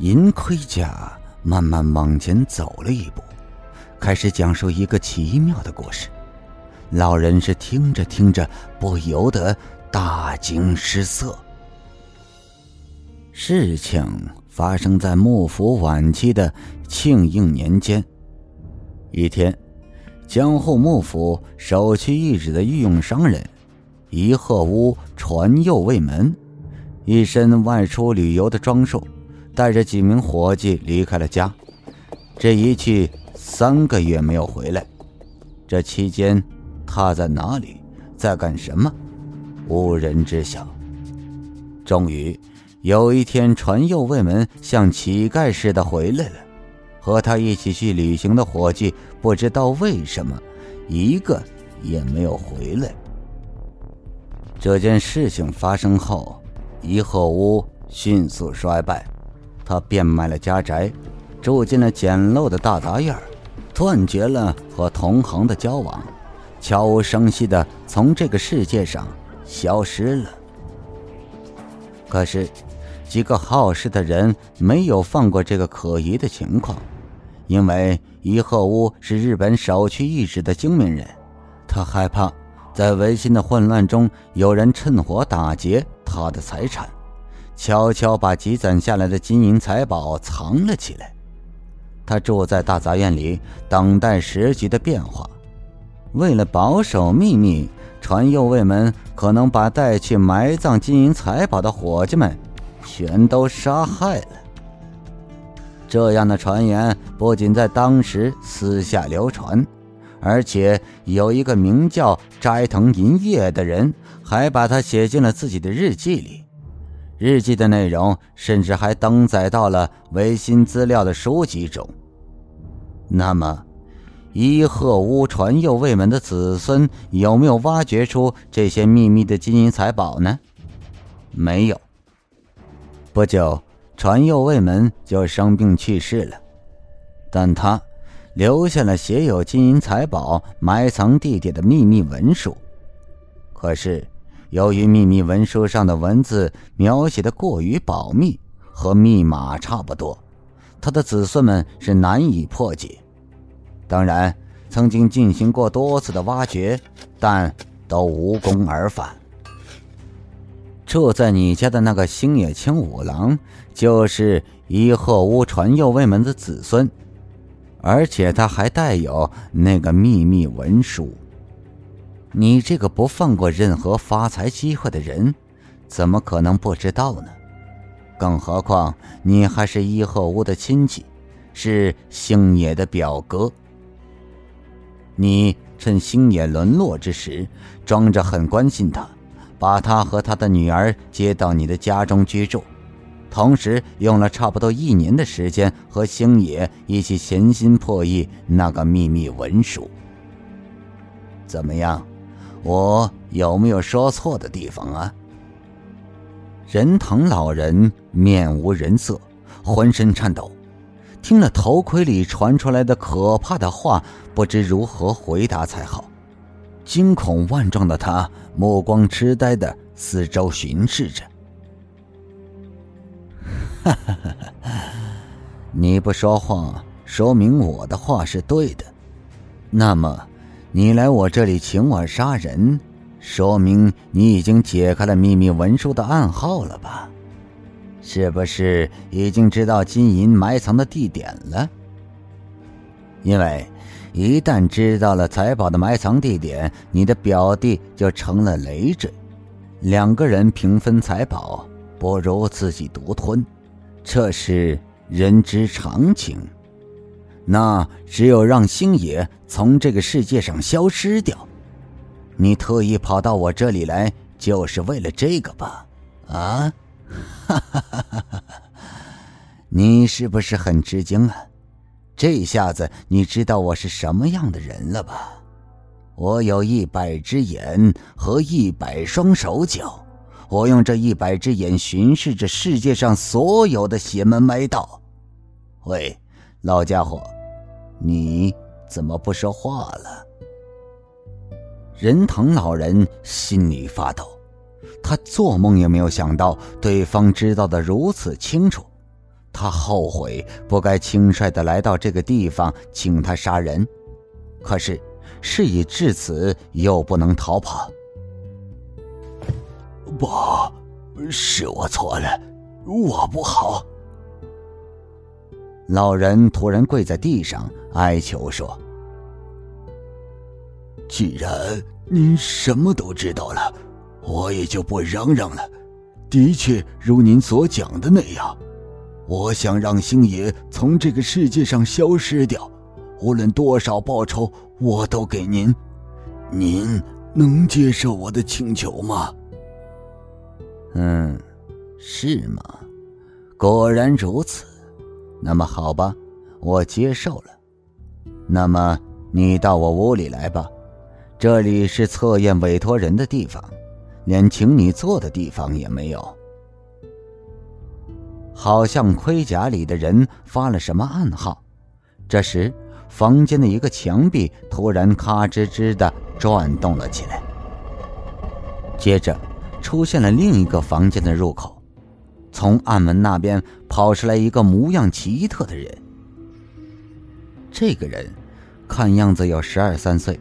银盔甲慢慢往前走了一步，开始讲述一个奇妙的故事。老人是听着听着，不由得大惊失色。事情发生在幕府晚期的庆应年间。一天，江户幕府首屈一指的御用商人一贺屋传右卫门，一身外出旅游的装束，带着几名伙计离开了家。这一去三个月没有回来。这期间。他在哪里，在干什么？无人知晓。终于有一天，传右卫门像乞丐似的回来了，和他一起去旅行的伙计不知道为什么，一个也没有回来。这件事情发生后，一鹤屋迅速衰败，他变卖了家宅，住进了简陋的大杂院，断绝了和同行的交往。悄无声息的从这个世界上消失了。可是，几个好事的人没有放过这个可疑的情况，因为伊贺屋是日本首屈一指的精明人，他害怕在维新的混乱中有人趁火打劫他的财产，悄悄把积攒下来的金银财宝藏了起来。他住在大杂院里，等待时局的变化。为了保守秘密，传右卫门可能把带去埋葬金银财宝的伙计们全都杀害了。这样的传言不仅在当时私下流传，而且有一个名叫斋藤银叶的人还把它写进了自己的日记里。日记的内容甚至还登载到了维新资料的书籍中。那么。伊贺屋传右卫门的子孙有没有挖掘出这些秘密的金银财宝呢？没有。不久，传右卫门就生病去世了，但他留下了写有金银财宝埋藏地点的秘密文书。可是，由于秘密文书上的文字描写的过于保密，和密码差不多，他的子孙们是难以破解。当然，曾经进行过多次的挖掘，但都无功而返。住在你家的那个星野清五郎，就是伊贺屋传右卫门的子孙，而且他还带有那个秘密文书。你这个不放过任何发财机会的人，怎么可能不知道呢？更何况你还是伊贺屋的亲戚，是星野的表哥。你趁星野沦落之时，装着很关心他，把他和他的女儿接到你的家中居住，同时用了差不多一年的时间和星野一起潜心破译那个秘密文书。怎么样，我有没有说错的地方啊？仁藤老人面无人色，浑身颤抖。听了头盔里传出来的可怕的话，不知如何回答才好。惊恐万状的他，目光痴呆的四周巡视着。哈哈哈哈你不说话，说明我的话是对的。那么，你来我这里请我杀人，说明你已经解开了秘密文书的暗号了吧？是不是已经知道金银埋藏的地点了？因为一旦知道了财宝的埋藏地点，你的表弟就成了累赘。两个人平分财宝，不如自己独吞，这是人之常情。那只有让星野从这个世界上消失掉。你特意跑到我这里来，就是为了这个吧？啊？哈哈哈哈哈！你是不是很吃惊啊？这下子你知道我是什么样的人了吧？我有一百只眼和一百双手脚，我用这一百只眼巡视着世界上所有的邪门歪道。喂，老家伙，你怎么不说话了？仁堂老人心里发抖。他做梦也没有想到，对方知道的如此清楚。他后悔不该轻率的来到这个地方请他杀人，可是事已至此，又不能逃跑。不，是我错了，我不好。老人突然跪在地上哀求说：“既然您什么都知道了，我也就不嚷嚷了。的确如您所讲的那样。”我想让星爷从这个世界上消失掉，无论多少报酬，我都给您。您能接受我的请求吗？嗯，是吗？果然如此。那么好吧，我接受了。那么你到我屋里来吧，这里是测验委托人的地方，连请你坐的地方也没有。好像盔甲里的人发了什么暗号。这时，房间的一个墙壁突然咔吱吱的转动了起来。接着，出现了另一个房间的入口，从暗门那边跑出来一个模样奇特的人。这个人看样子有十二三岁，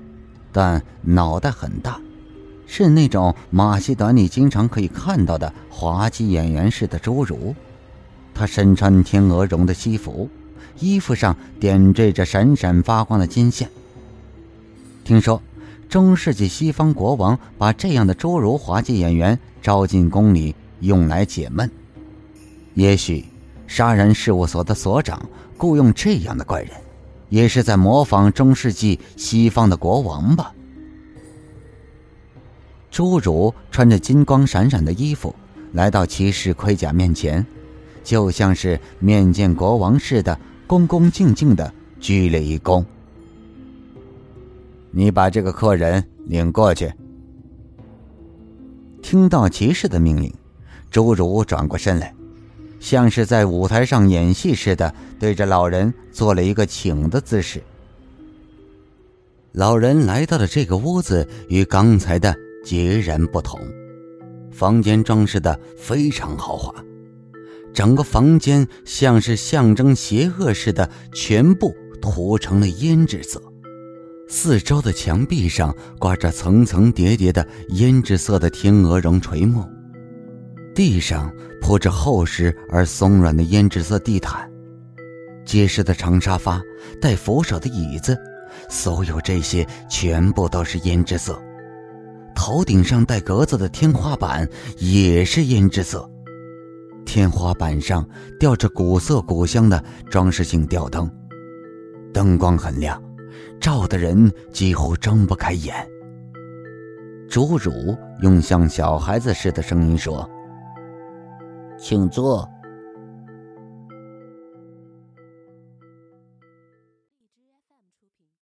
但脑袋很大，是那种马戏团里经常可以看到的滑稽演员式的侏儒。他身穿天鹅绒的西服，衣服上点缀着闪闪发光的金线。听说中世纪西方国王把这样的侏儒滑稽演员招进宫里，用来解闷。也许杀人事务所的所长雇佣这样的怪人，也是在模仿中世纪西方的国王吧。侏儒穿着金光闪闪的衣服，来到骑士盔甲面前。就像是面见国王似的，恭恭敬敬的鞠了一躬。你把这个客人领过去。听到骑士的命令，侏儒转过身来，像是在舞台上演戏似的，对着老人做了一个请的姿势。老人来到的这个屋子与刚才的截然不同，房间装饰的非常豪华。整个房间像是象征邪恶似的，全部涂成了胭脂色。四周的墙壁上挂着层层叠叠的胭脂色的天鹅绒垂木，地上铺着厚实而松软的胭脂色地毯，结实的长沙发，带扶手的椅子，所有这些全部都是胭脂色。头顶上带格子的天花板也是胭脂色。天花板上吊着古色古香的装饰性吊灯，灯光很亮，照的人几乎睁不开眼。侏儒用像小孩子似的声音说：“请坐。”